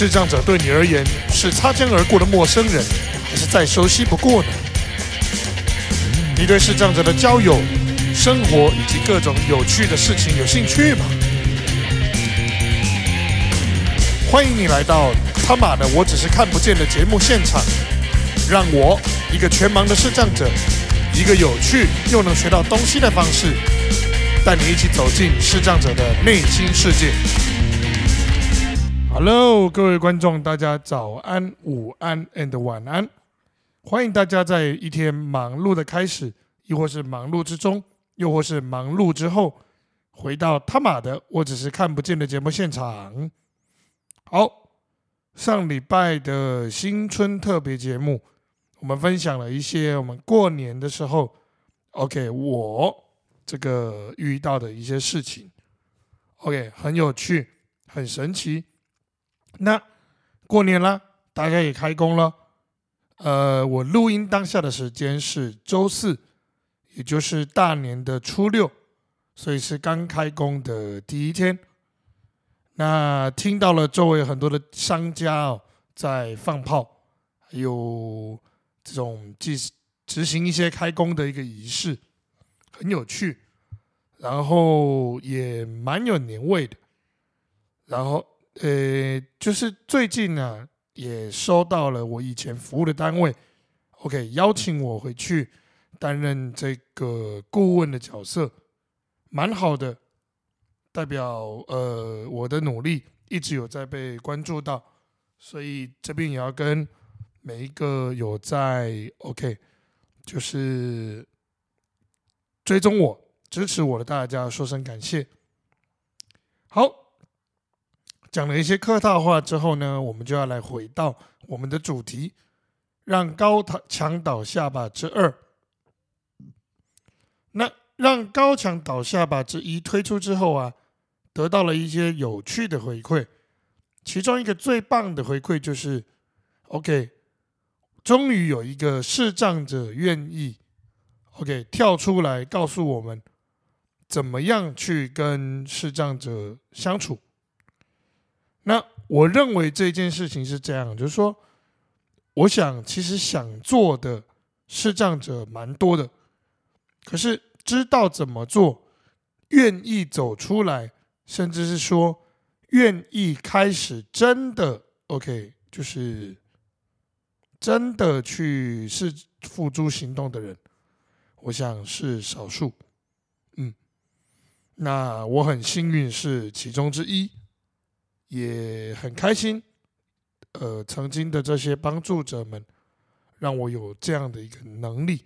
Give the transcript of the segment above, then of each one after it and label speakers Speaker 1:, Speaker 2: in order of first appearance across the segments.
Speaker 1: 视障者对你而言是擦肩而过的陌生人，还是再熟悉不过呢？你对视障者的交友、生活以及各种有趣的事情有兴趣吗？欢迎你来到他妈的我只是看不见的节目现场，让我一个全盲的视障者，一个有趣又能学到东西的方式，带你一起走进视障者的内心世界。Hello，各位观众，大家早安、午安 and 晚安。欢迎大家在一天忙碌的开始，亦或是忙碌之中，又或是忙碌之后，回到他妈的我只是看不见的节目现场。好，上礼拜的新春特别节目，我们分享了一些我们过年的时候，OK，我这个遇到的一些事情，OK，很有趣，很神奇。那过年了，大家也开工了。呃，我录音当下的时间是周四，也就是大年的初六，所以是刚开工的第一天。那听到了周围很多的商家哦在放炮，还有这种执执行一些开工的一个仪式，很有趣，然后也蛮有年味的。然后呃，就是最近呢。也收到了我以前服务的单位，OK，邀请我回去担任这个顾问的角色，蛮好的，代表呃我的努力一直有在被关注到，所以这边也要跟每一个有在 OK，就是追踪我、支持我的大家说声感谢。好。讲了一些客套话之后呢，我们就要来回到我们的主题，让高墙倒下吧之二。那让高墙倒下吧之一推出之后啊，得到了一些有趣的回馈。其中一个最棒的回馈就是，OK，终于有一个视障者愿意，OK 跳出来告诉我们，怎么样去跟视障者相处。那我认为这件事情是这样，就是说，我想其实想做的视障者蛮多的，可是知道怎么做，愿意走出来，甚至是说愿意开始真的 OK，就是真的去是付诸行动的人，我想是少数。嗯，那我很幸运是其中之一。也很开心，呃，曾经的这些帮助者们，让我有这样的一个能力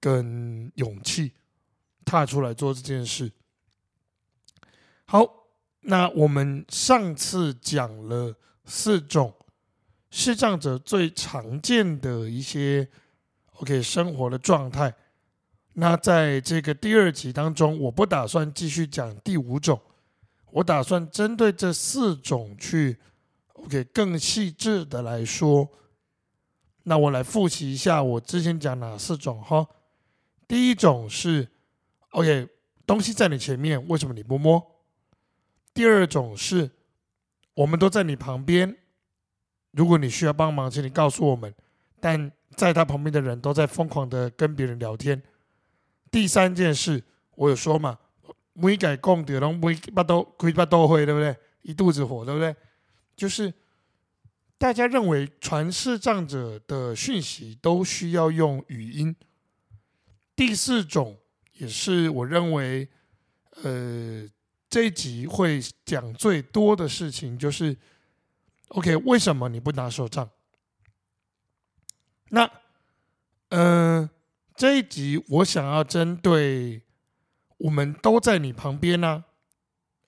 Speaker 1: 跟勇气，踏出来做这件事。好，那我们上次讲了四种视障者最常见的一些 OK 生活的状态。那在这个第二集当中，我不打算继续讲第五种。我打算针对这四种去，OK，更细致的来说。那我来复习一下我之前讲哪四种哈。第一种是，OK，东西在你前面，为什么你不摸？第二种是，我们都在你旁边，如果你需要帮忙，请你告诉我们。但在他旁边的人都在疯狂的跟别人聊天。第三件事，我有说嘛？每改讲的拢每巴都开巴都会，对不对？一肚子火，对不对？就是大家认为传视障者的讯息都需要用语音。第四种也是我认为，呃，这一集会讲最多的事情就是，OK，为什么你不拿手杖？那，嗯，这一集我想要针对。我们都在你旁边呢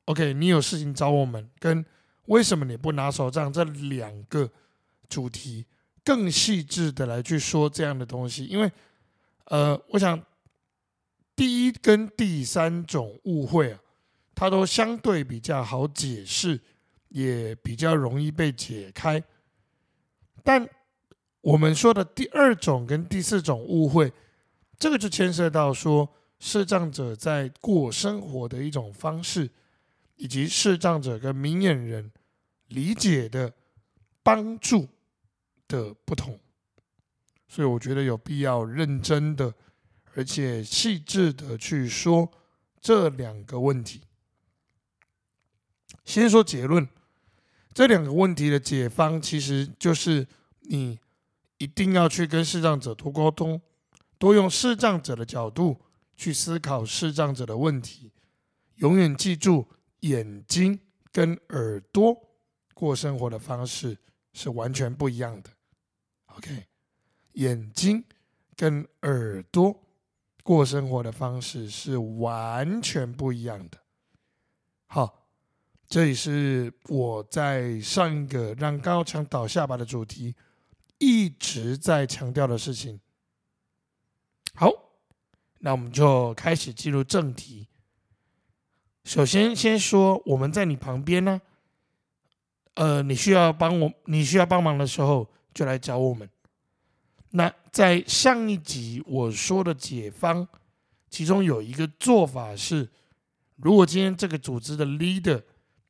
Speaker 1: ，OK，你有事情找我们，跟为什么你不拿手杖这两个主题更细致的来去说这样的东西，因为呃，我想第一跟第三种误会啊，它都相对比较好解释，也比较容易被解开，但我们说的第二种跟第四种误会，这个就牵涉到说。视障者在过生活的一种方式，以及视障者跟明眼人理解的帮助的不同，所以我觉得有必要认真的，而且细致的去说这两个问题。先说结论，这两个问题的解方其实就是你一定要去跟视障者多沟通，多用视障者的角度去思考视障者的问题，永远记住眼睛跟耳朵。过生活的方式是完全不一样的。OK，眼睛跟耳朵过生活的方式是完全不一样的。好，这也是我在上一个让高墙倒下巴的主题一直在强调的事情。好，那我们就开始进入正题。首先，先说我们在你旁边呢。呃，你需要帮我，你需要帮忙的时候，就来找我们。那在上一集我说的解方，其中有一个做法是，如果今天这个组织的 leader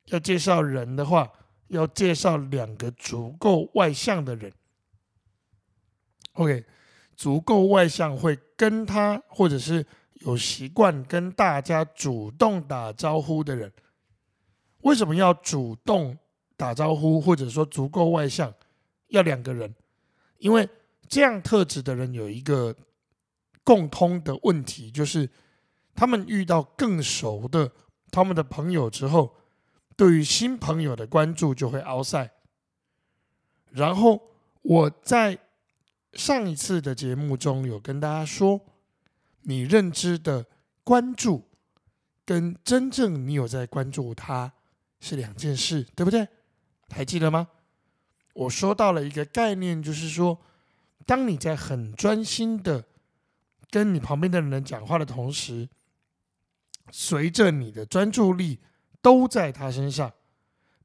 Speaker 1: 要介绍人的话，要介绍两个足够外向的人。OK，足够外向会跟他，或者是有习惯跟大家主动打招呼的人。为什么要主动？打招呼，或者说足够外向，要两个人，因为这样特质的人有一个共通的问题，就是他们遇到更熟的他们的朋友之后，对于新朋友的关注就会凹塞。然后我在上一次的节目中有跟大家说，你认知的关注跟真正你有在关注他是两件事，对不对？还记得吗？我说到了一个概念，就是说，当你在很专心的跟你旁边的人讲话的同时，随着你的专注力都在他身上，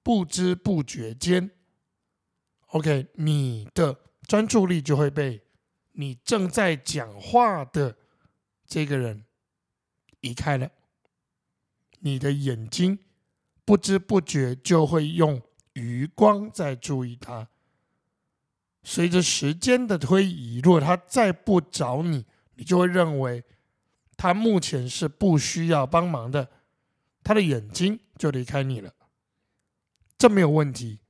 Speaker 1: 不知不觉间，OK，你的专注力就会被你正在讲话的这个人移开了，你的眼睛不知不觉就会用。余光在注意他。随着时间的推移，如果他再不找你，你就会认为他目前是不需要帮忙的，他的眼睛就离开你了。这没有问题，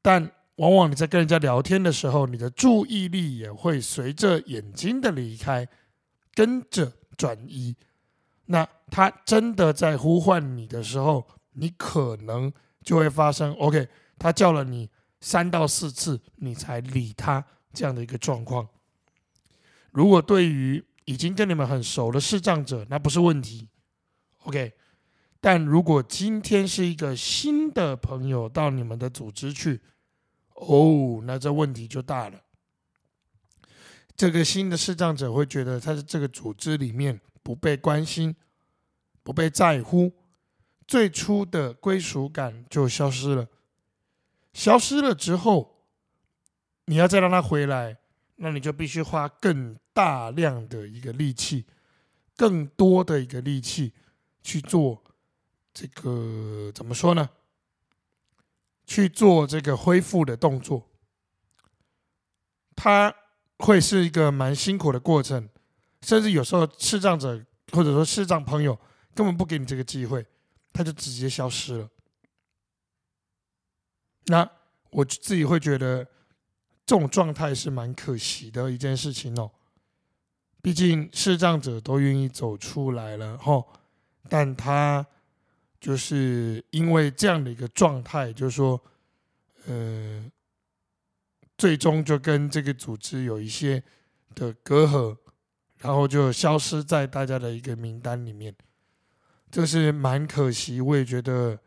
Speaker 1: 但往往你在跟人家聊天的时候，你的注意力也会随着眼睛的离开跟着转移。那他真的在呼唤你的时候，你可能就会发生 OK。他叫了你三到四次，你才理他这样的一个状况。如果对于已经跟你们很熟的视障者，那不是问题，OK。但如果今天是一个新的朋友到你们的组织去，哦，那这问题就大了。这个新的视障者会觉得他在这个组织里面不被关心、不被在乎，最初的归属感就消失了。消失了之后，你要再让他回来，那你就必须花更大量的一个力气，更多的一个力气去做这个怎么说呢？去做这个恢复的动作，它会是一个蛮辛苦的过程，甚至有时候视障者或者说视障朋友根本不给你这个机会，他就直接消失了。那我自己会觉得这种状态是蛮可惜的一件事情哦。毕竟视障者都愿意走出来了吼，但他就是因为这样的一个状态，就是说，呃，最终就跟这个组织有一些的隔阂，然后就消失在大家的一个名单里面，这是蛮可惜。我也觉得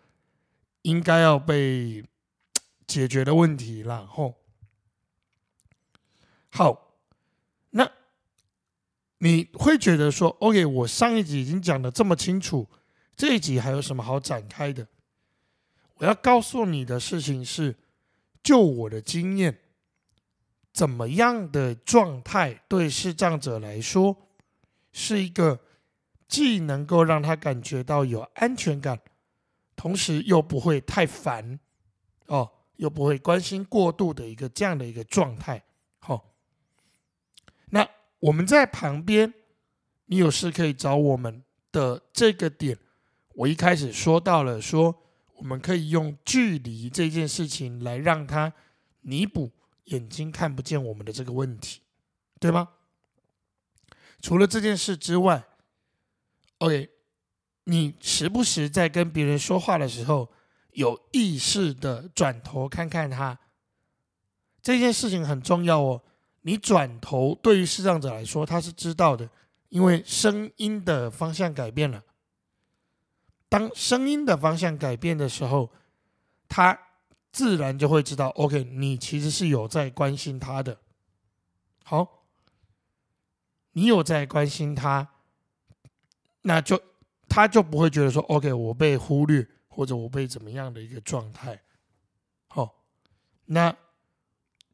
Speaker 1: 应该要被。解决的问题，然后好，那你会觉得说，OK，我上一集已经讲的这么清楚，这一集还有什么好展开的？我要告诉你的事情是，就我的经验，怎么样的状态对视障者来说是一个既能够让他感觉到有安全感，同时又不会太烦哦。又不会关心过度的一个这样的一个状态。好，那我们在旁边，你有事可以找我们的这个点，我一开始说到了，说我们可以用距离这件事情来让他弥补眼睛看不见我们的这个问题，对吗？除了这件事之外，OK，你时不时在跟别人说话的时候，有意识的转头看看他，这件事情很重要哦。你转头对于视障者来说，他是知道的，因为声音的方向改变了。当声音的方向改变的时候，他自然就会知道，OK，你其实是有在关心他的。好。你有在关心他，那就他就不会觉得说，OK，我被忽略或者我被怎么样的一个状态。好，那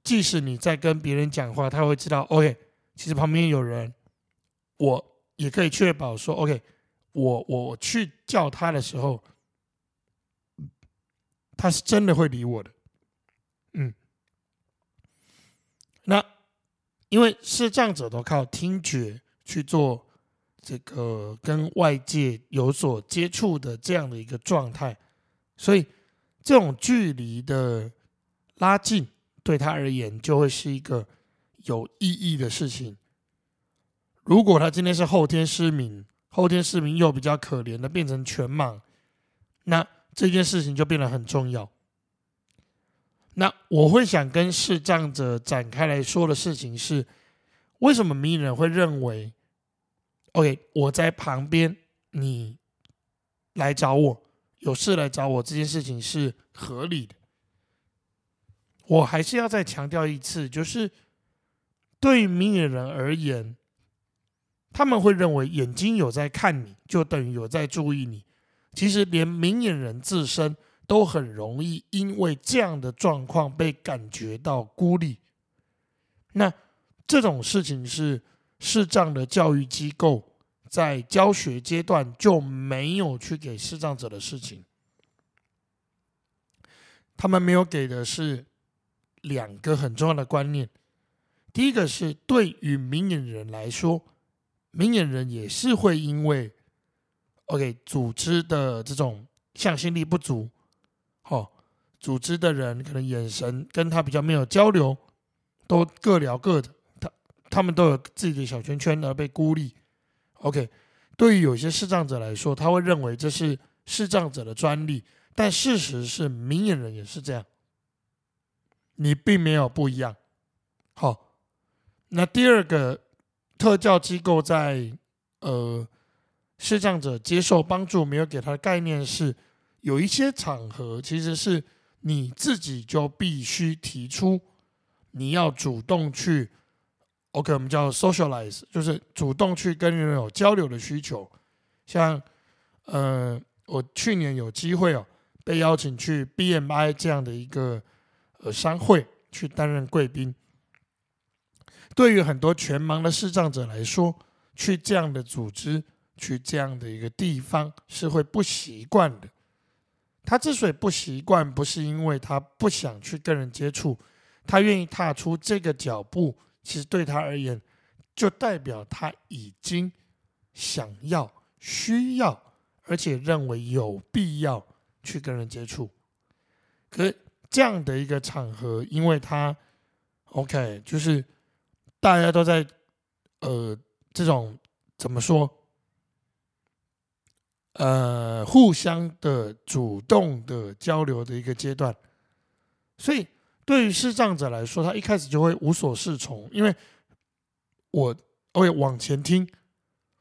Speaker 1: 即使你在跟别人讲话，他会知道，OK，其实旁边有人，我也可以确保说，OK，我我去叫他的时候，他是真的会理我的。嗯，那。因为视障者都靠听觉去做这个跟外界有所接触的这样的一个状态，所以这种距离的拉近对他而言就会是一个有意义的事情。如果他今天是后天失明，后天失明又比较可怜的变成全盲，那这件事情就变得很重要。那我会想跟视障者展开来说的事情是，为什么名人会认为，OK，我在旁边，你来找我，有事来找我这件事情是合理的。我还是要再强调一次，就是对于明眼人而言，他们会认为眼睛有在看你，就等于有在注意你。其实连明眼人自身。都很容易因为这样的状况被感觉到孤立。那这种事情是视障的教育机构在教学阶段就没有去给视障者的事情。他们没有给的是两个很重要的观念。第一个是对于明眼人来说，明眼人也是会因为 OK 组织的这种向心力不足。哦，组织的人可能眼神跟他比较没有交流，都各聊各的，他他们都有自己的小圈圈而被孤立。OK，对于有些视障者来说，他会认为这是视障者的专利，但事实是明眼人也是这样，你并没有不一样。好，那第二个特教机构在呃视障者接受帮助没有给他的概念是。有一些场合，其实是你自己就必须提出，你要主动去，OK，我们叫 socialize，就是主动去跟人有交流的需求。像，呃，我去年有机会哦，被邀请去 BMI 这样的一个呃商会去担任贵宾。对于很多全盲的视障者来说，去这样的组织，去这样的一个地方，是会不习惯的。他之所以不习惯，不是因为他不想去跟人接触，他愿意踏出这个脚步，其实对他而言，就代表他已经想要、需要，而且认为有必要去跟人接触。可这样的一个场合，因为他 OK，就是大家都在呃这种怎么说？呃，互相的主动的交流的一个阶段，所以对于视障者来说，他一开始就会无所适从，因为我会往前听，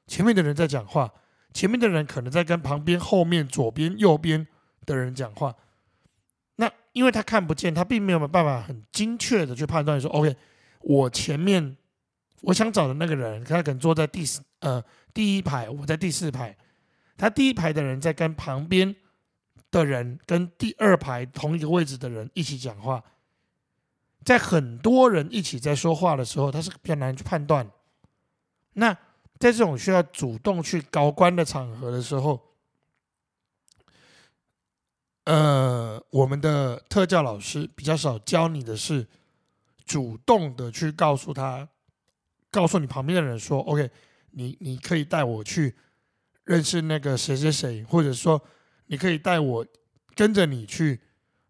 Speaker 1: 前面的人在讲话，前面的人可能在跟旁边、后面、左边、右边的人讲话，那因为他看不见，他并没有办法很精确的去判断说，OK，我前面我想找的那个人，他可能坐在第四呃第一排，我在第四排。他第一排的人在跟旁边的人、跟第二排同一个位置的人一起讲话，在很多人一起在说话的时候，他是比较难去判断。那在这种需要主动去高官的场合的时候，呃，我们的特教老师比较少教你的是主动的去告诉他，告诉你旁边的人说，OK，你你可以带我去认识那个谁谁谁，或者说你可以带我跟着你去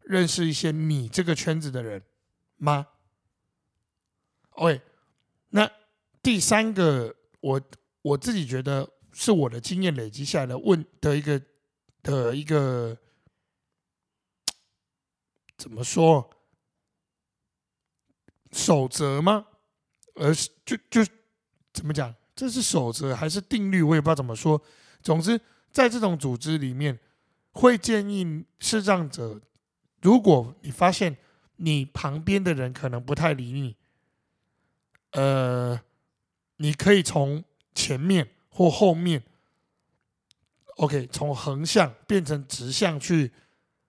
Speaker 1: 认识一些你这个圈子的人吗？OK，那第三个，我我自己觉得是我的经验累积下来的问的一个的一个。怎么说？守则吗？而是就就怎么讲？这是守则还是定律？我也不知道怎么说。总之，在这种组织里面，会建议视障者，如果你发现你旁边的人可能不太理你，呃，你可以从前面或后面，OK，从横向变成直向去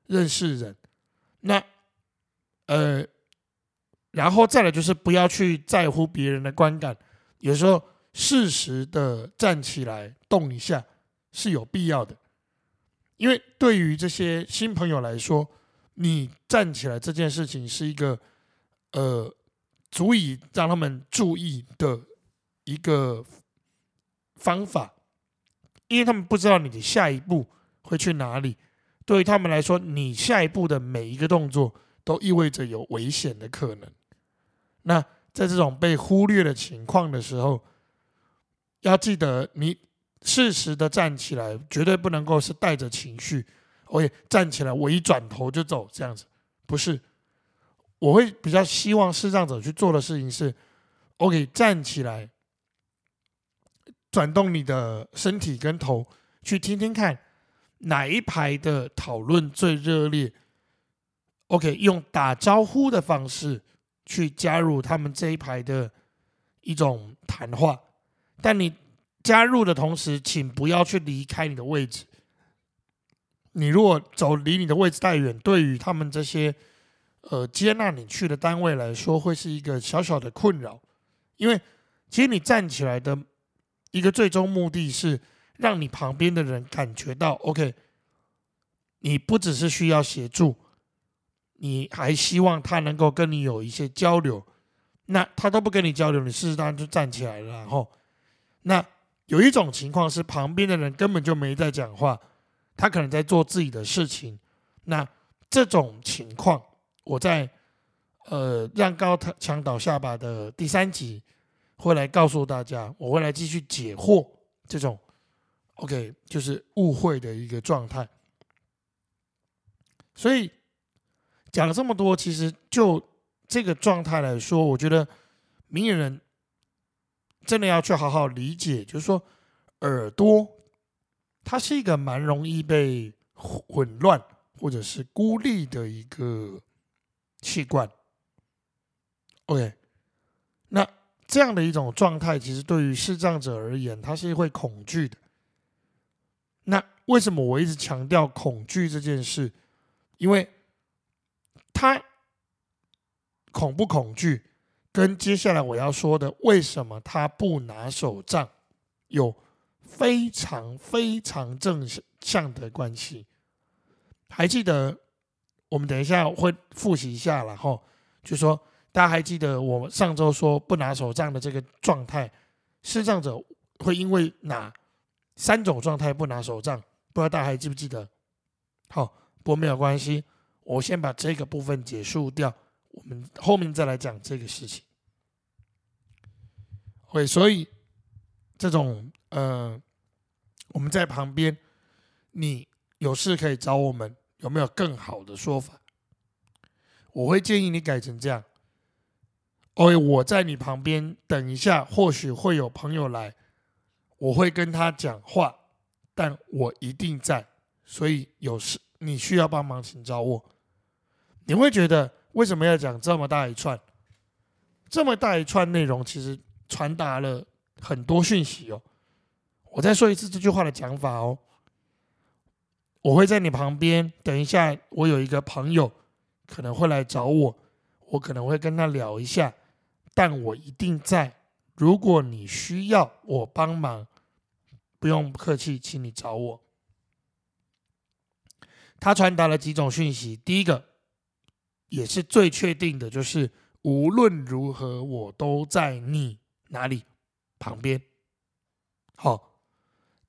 Speaker 1: 认识人。那，呃，然后再来就是不要去在乎别人的观感，有时候适时的站起来动一下是有必要的，因为对于这些新朋友来说，你站起来这件事情是一个呃足以让他们注意的一个方法，因为他们不知道你的下一步会去哪里。对于他们来说，你下一步的每一个动作都意味着有危险的可能。那在这种被忽略的情况的时候，要记得你适时的站起来，绝对不能够是带着情绪。我也站起来，我一转头就走，这样子不是。我会比较希望视障者去做的事情是：OK，站起来，转动你的身体跟头，去听听看。哪一排的讨论最热烈？OK，用打招呼的方式去加入他们这一排的一种谈话。但你加入的同时，请不要去离开你的位置。你如果走离你的位置太远，对于他们这些呃接纳你去的单位来说，会是一个小小的困扰。因为其实你站起来的一个最终目的是。让你旁边的人感觉到，OK，你不只是需要协助，你还希望他能够跟你有一些交流。那他都不跟你交流，你事实上就站起来了。然后，那有一种情况是，旁边的人根本就没在讲话，他可能在做自己的事情。那这种情况，我在呃让高墙倒下巴的第三集会来告诉大家，我会来继续解惑这种。OK，就是误会的一个状态。所以讲了这么多，其实就这个状态来说，我觉得明眼人真的要去好好理解，就是说耳朵它是一个蛮容易被混乱或者是孤立的一个器官。OK，那这样的一种状态，其实对于视障者而言，他是会恐惧的。那为什么我一直强调恐惧这件事？因为他恐不恐惧，跟接下来我要说的为什么他不拿手杖有非常非常正向的关系。还记得我们等一下会复习一下，然后就说大家还记得我上周说不拿手杖的这个状态，视障者会因为哪？三种状态不拿手杖，不知道大家还记不记得？好，不过没有关系，我先把这个部分结束掉，我们后面再来讲这个事情。会，所以这种呃，我们在旁边，你有事可以找我们，有没有更好的说法？我会建议你改成这样。哦，我在你旁边等一下，或许会有朋友来。我会跟他讲话，但我一定在，所以有事你需要帮忙，请找我。你会觉得为什么要讲这么大一串？这么大一串内容，其实传达了很多讯息哦。我再说一次这句话的讲法哦。我会在你旁边，等一下，我有一个朋友可能会来找我，我可能会跟他聊一下，但我一定在。如果你需要我帮忙。不用客气，请你找我。他传达了几种讯息。第一个，也是最确定的，就是无论如何，我都在你哪里旁边。好，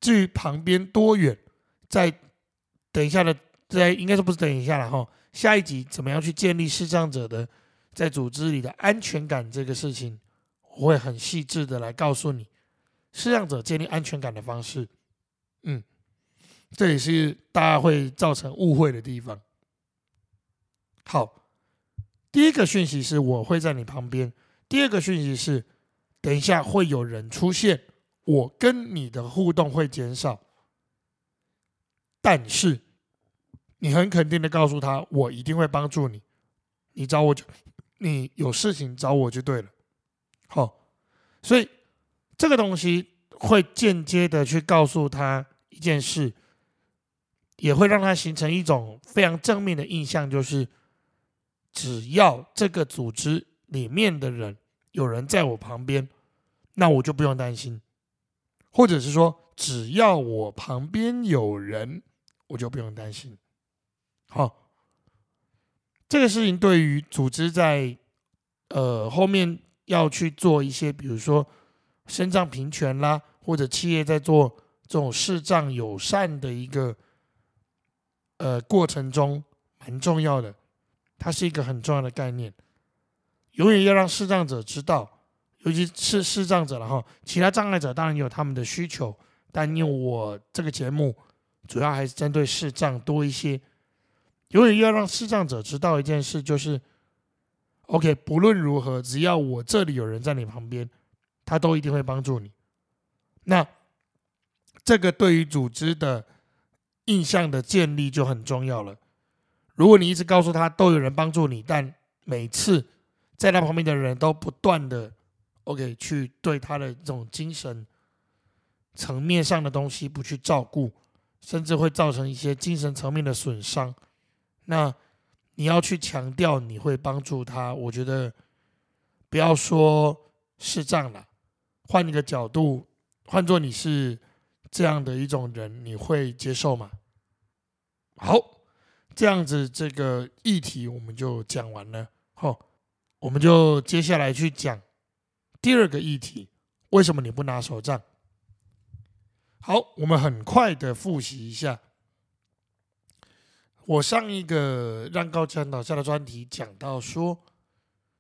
Speaker 1: 至于旁边多远，在等一下的，在应该是不是等一下了哈？下一集怎么样去建立视障者的在组织里的安全感这个事情，我会很细致的来告诉你视障者建立安全感的方式。嗯。这也是大家会造成误会的地方。好，第一个讯息是我会在你旁边。第二个讯息是，等一下会有人出现，我跟你的互动会减少。但是，你很肯定的告诉他，我一定会帮助你。你找我就，你有事情找我就对了。好，所以这个东西会间接的去告诉他一件事。也会让他形成一种非常正面的印象，就是只要这个组织里面的人有人在我旁边，那我就不用担心；或者是说，只要我旁边有人，我就不用担心。好，这个事情对于组织在呃后面要去做一些，比如说身障平权啦，或者企业在做这种视障友善的一个。呃，过程中蛮重要的，它是一个很重要的概念，永远要让视障者知道，尤其是视障者了哈，其他障碍者当然有他们的需求，但因为我这个节目主要还是针对视障多一些，永远要让视障者知道一件事，就是，OK，不论如何，只要我这里有人在你旁边，他都一定会帮助你。那这个对于组织的。印象的建立就很重要了。如果你一直告诉他都有人帮助你，但每次在他旁边的人都不断的 OK 去对他的这种精神层面上的东西不去照顾，甚至会造成一些精神层面的损伤。那你要去强调你会帮助他，我觉得不要说是这样了，换一个角度，换做你是。这样的一种人，你会接受吗？好，这样子这个议题我们就讲完了。好，我们就接下来去讲第二个议题：为什么你不拿手杖？好，我们很快的复习一下。我上一个让高强倒下的专题讲到说，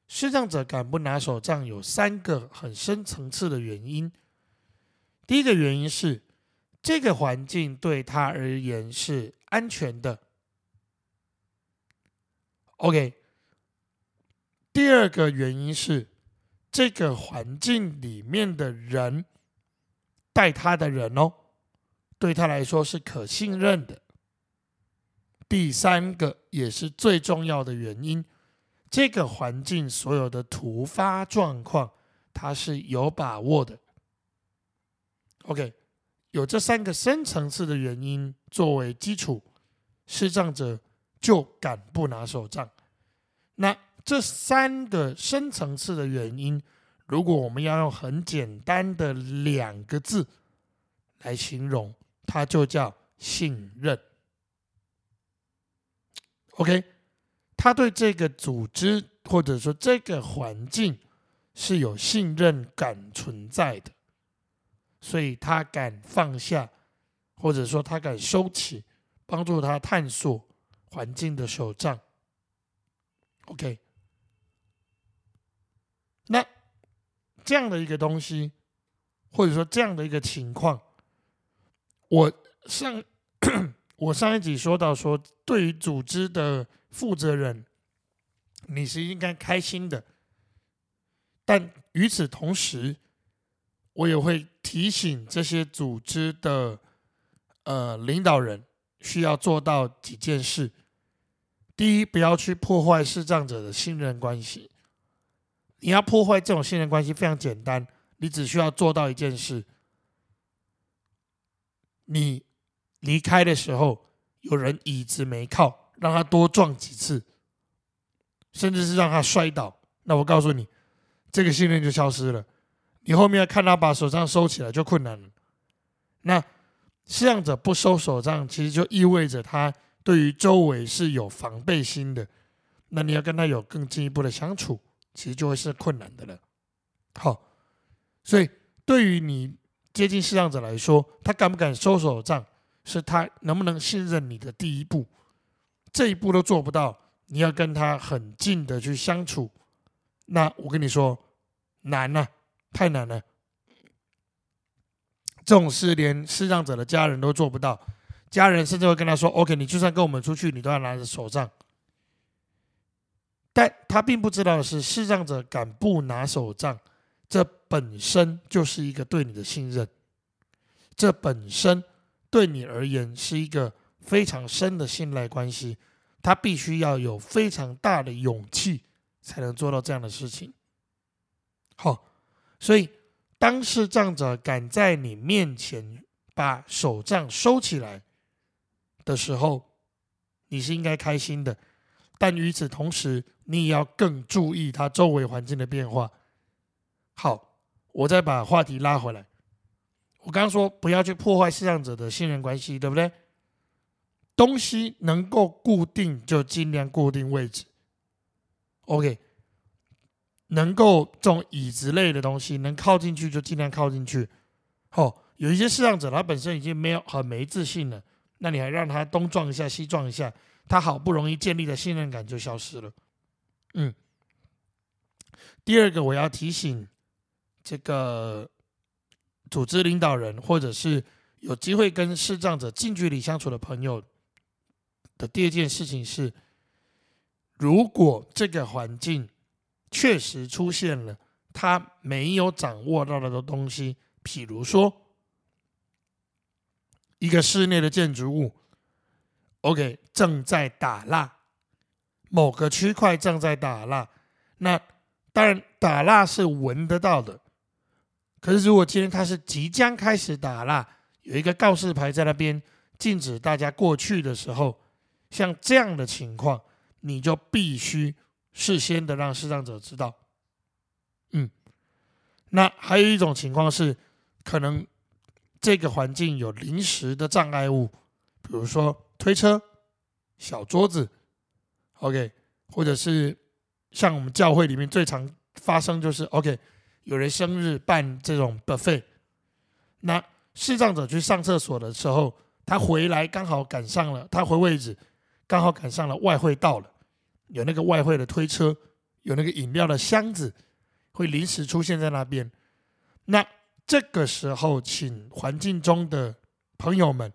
Speaker 1: 视障者敢不拿手杖有三个很深层次的原因。第一个原因是。这个环境对他而言是安全的。OK，第二个原因是这个环境里面的人带他的人哦，对他来说是可信任的。第三个也是最重要的原因，这个环境所有的突发状况，他是有把握的。OK。有这三个深层次的原因作为基础，视障者就敢不拿手杖。那这三个深层次的原因，如果我们要用很简单的两个字来形容，它就叫信任。OK，他对这个组织或者说这个环境是有信任感存在的。所以他敢放下，或者说他敢收起，帮助他探索环境的手杖。OK，那这样的一个东西，或者说这样的一个情况，我上 我上一集说到说，对于组织的负责人，你是应该开心的，但与此同时。我也会提醒这些组织的呃领导人，需要做到几件事。第一，不要去破坏视障者的信任关系。你要破坏这种信任关系非常简单，你只需要做到一件事：你离开的时候，有人椅子没靠，让他多撞几次，甚至是让他摔倒。那我告诉你，这个信任就消失了。你后面要看他把手杖收起来就困难了。那视障者不收手杖，其实就意味着他对于周围是有防备心的，那你要跟他有更进一步的相处，其实就会是困难的了。好，所以对于你接近视障者来说，他敢不敢收手杖，是他能不能信任你的第一步。这一步都做不到，你要跟他很近的去相处，那我跟你说难了，太难了。这种事连视障者的家人都做不到，家人甚至会跟他说：“OK，你就算跟我们出去，你都要拿着手杖。”但他并不知道的是，视障者敢不拿手杖，这本身就是一个对你的信任，这本身对你而言是一个非常深的信赖关系。他必须要有非常大的勇气，才能做到这样的事情。好，所以。当视障者敢在你面前把手杖收起来的时候，你是应该开心的。但与此同时，你也要更注意他周围环境的变化。好，我再把话题拉回来。我刚刚说不要去破坏视障者的信任关系，对不对？东西能够固定就尽量固定位置。OK。能够这种椅子类的东西能靠进去就尽量靠进去。哦，有一些视障者他本身已经没有很没自信了，那你还让他东撞一下西撞一下，他好不容易建立的信任感就消失了。嗯。第二个我要提醒这个组织领导人或者是有机会跟视障者近距离相处的朋友的第二件事情是，如果这个环境。确实出现了他没有掌握到的东西，譬如说一个室内的建筑物，OK 正在打蜡，某个区块正在打蜡，那当然打蜡是闻得到的，可是如果今天他是即将开始打蜡，有一个告示牌在那边禁止大家过去的时候，像这样的情况，你就必须。事先的让视障者知道，嗯，那还有一种情况是，可能这个环境有临时的障碍物，比如说推车、小桌子，OK，或者是像我们教会里面最常发生就是 OK，有人生日办这种 buffet，那视障者去上厕所的时候，他回来刚好赶上了，他回位置刚好赶上了外汇到了。有那个外汇的推车，有那个饮料的箱子，会临时出现在那边。那这个时候，请环境中的朋友们，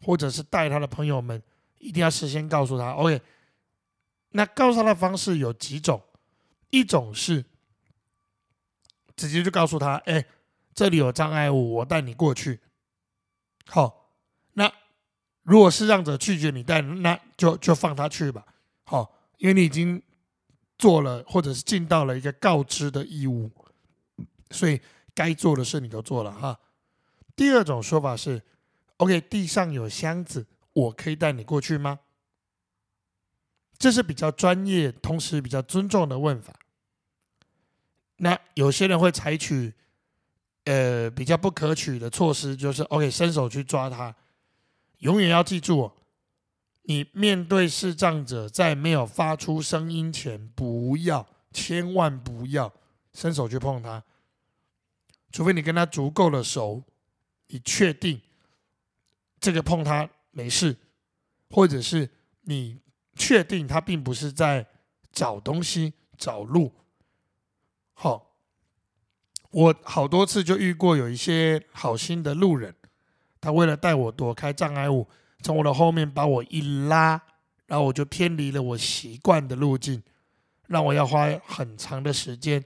Speaker 1: 或者是带他的朋友们，一定要事先告诉他。OK，那告诉他的方式有几种，一种是直接就告诉他：“哎，这里有障碍物，我带你过去。”好，那如果是让者拒绝你带，那就就放他去吧。好。因为你已经做了，或者是尽到了一个告知的义务，所以该做的事你都做了哈。第二种说法是，OK，地上有箱子，我可以带你过去吗？这是比较专业，同时比较尊重的问法。那有些人会采取呃比较不可取的措施，就是 OK，伸手去抓他。永远要记住。哦你面对视障者，在没有发出声音前，不要，千万不要伸手去碰他，除非你跟他足够的熟，你确定这个碰他没事，或者是你确定他并不是在找东西、找路。好，我好多次就遇过有一些好心的路人，他为了带我躲开障碍物。从我的后面把我一拉，然后我就偏离了我习惯的路径，让我要花很长的时间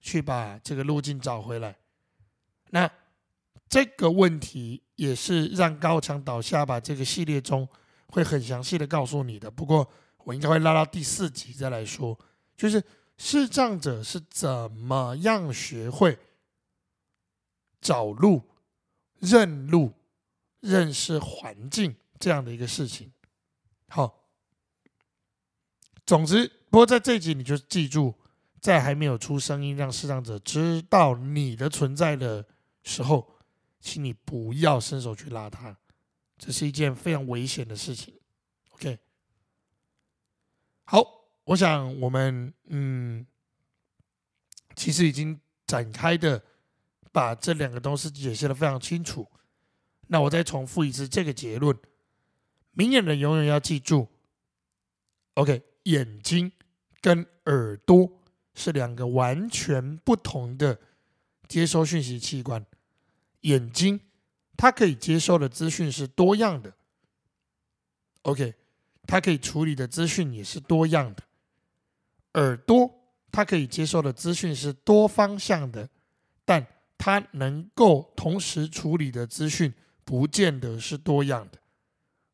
Speaker 1: 去把这个路径找回来。那这个问题也是让高墙倒下吧这个系列中会很详细的告诉你的。不过我应该会拉到第四集再来说，就是视障者是怎么样学会找路、认路、认识环境。这样的一个事情，好。总之，不过在这集你就记住，在还没有出声音让视障者知道你的存在的时候，请你不要伸手去拉他，这是一件非常危险的事情。OK，好，我想我们嗯，其实已经展开的把这两个东西解释的非常清楚。那我再重复一次这个结论：明眼人永远要记住，OK，眼睛跟耳朵是两个完全不同的接收讯息器官。眼睛它可以接收的资讯是多样的，OK，它可以处理的资讯也是多样的。耳朵它可以接收的资讯是多方向的，但它能够同时处理的资讯。不见得是多样的，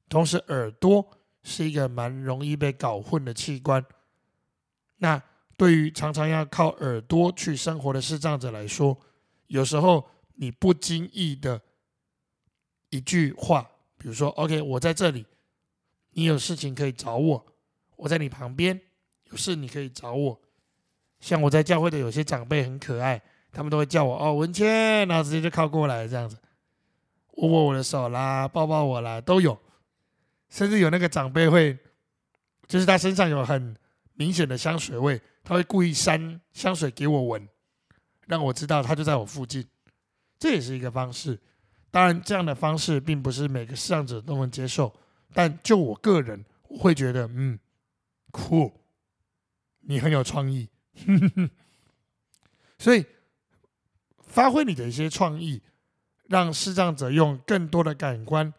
Speaker 1: 同时耳朵是一个蛮容易被搞混的器官。那对于常常要靠耳朵去生活的视障者来说，有时候你不经意的一句话，比如说 “OK，我在这里，你有事情可以找我，我在你旁边，有事你可以找我。”像我在教会的有些长辈很可爱，他们都会叫我“哦，文谦”，然后直接就靠过来这样子。握握我的手啦，抱抱我啦，都有。甚至有那个长辈会，就是他身上有很明显的香水味，他会故意扇香水给我闻，让我知道他就在我附近。这也是一个方式。当然，这样的方式并不是每个视障者都能接受，但就我个人，我会觉得，嗯，酷，你很有创意。所以，发挥你的一些创意。让视障者用更多的感官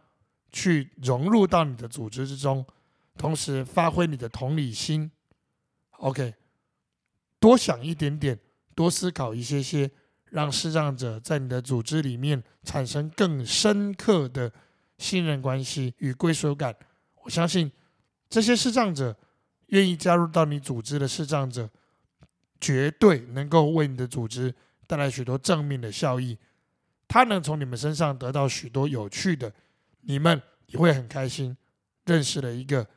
Speaker 1: 去融入到你的组织之中，同时发挥你的同理心。OK，多想一点点，多思考一些些，让视障者在你的组织里面产生更深刻的信任关系与归属感。我相信这些视障者愿意加入到你组织的视障者，绝对能够为你的组织带来许多正面的效益。他能从你们身上得到许多有趣的，你们也会很开心，认识了一个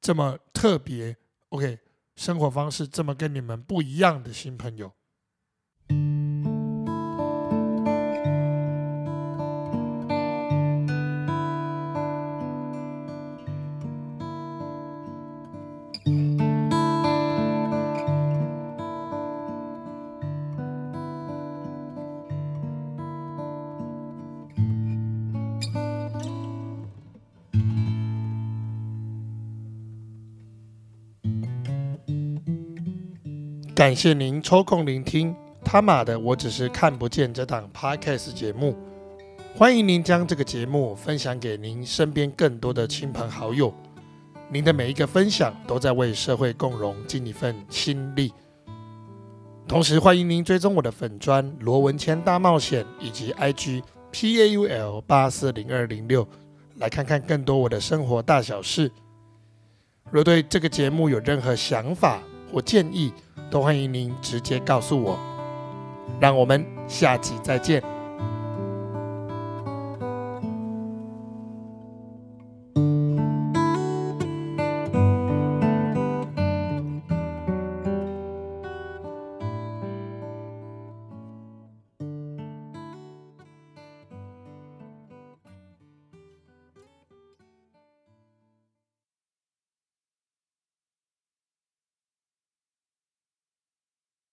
Speaker 1: 这么特别、OK 生活方式这么跟你们不一样的新朋友。感谢您抽空聆听他妈的，我只是看不见这档 podcast 节目。欢迎您将这个节目分享给您身边更多的亲朋好友。您的每一个分享都在为社会共荣尽一份心力。同时，欢迎您追踪我的粉砖罗文谦大冒险以及 IG PAUL 八四零二零六，来看看更多我的生活大小事。若对这个节目有任何想法或建议，都欢迎您直接告诉我，让我们下集再见。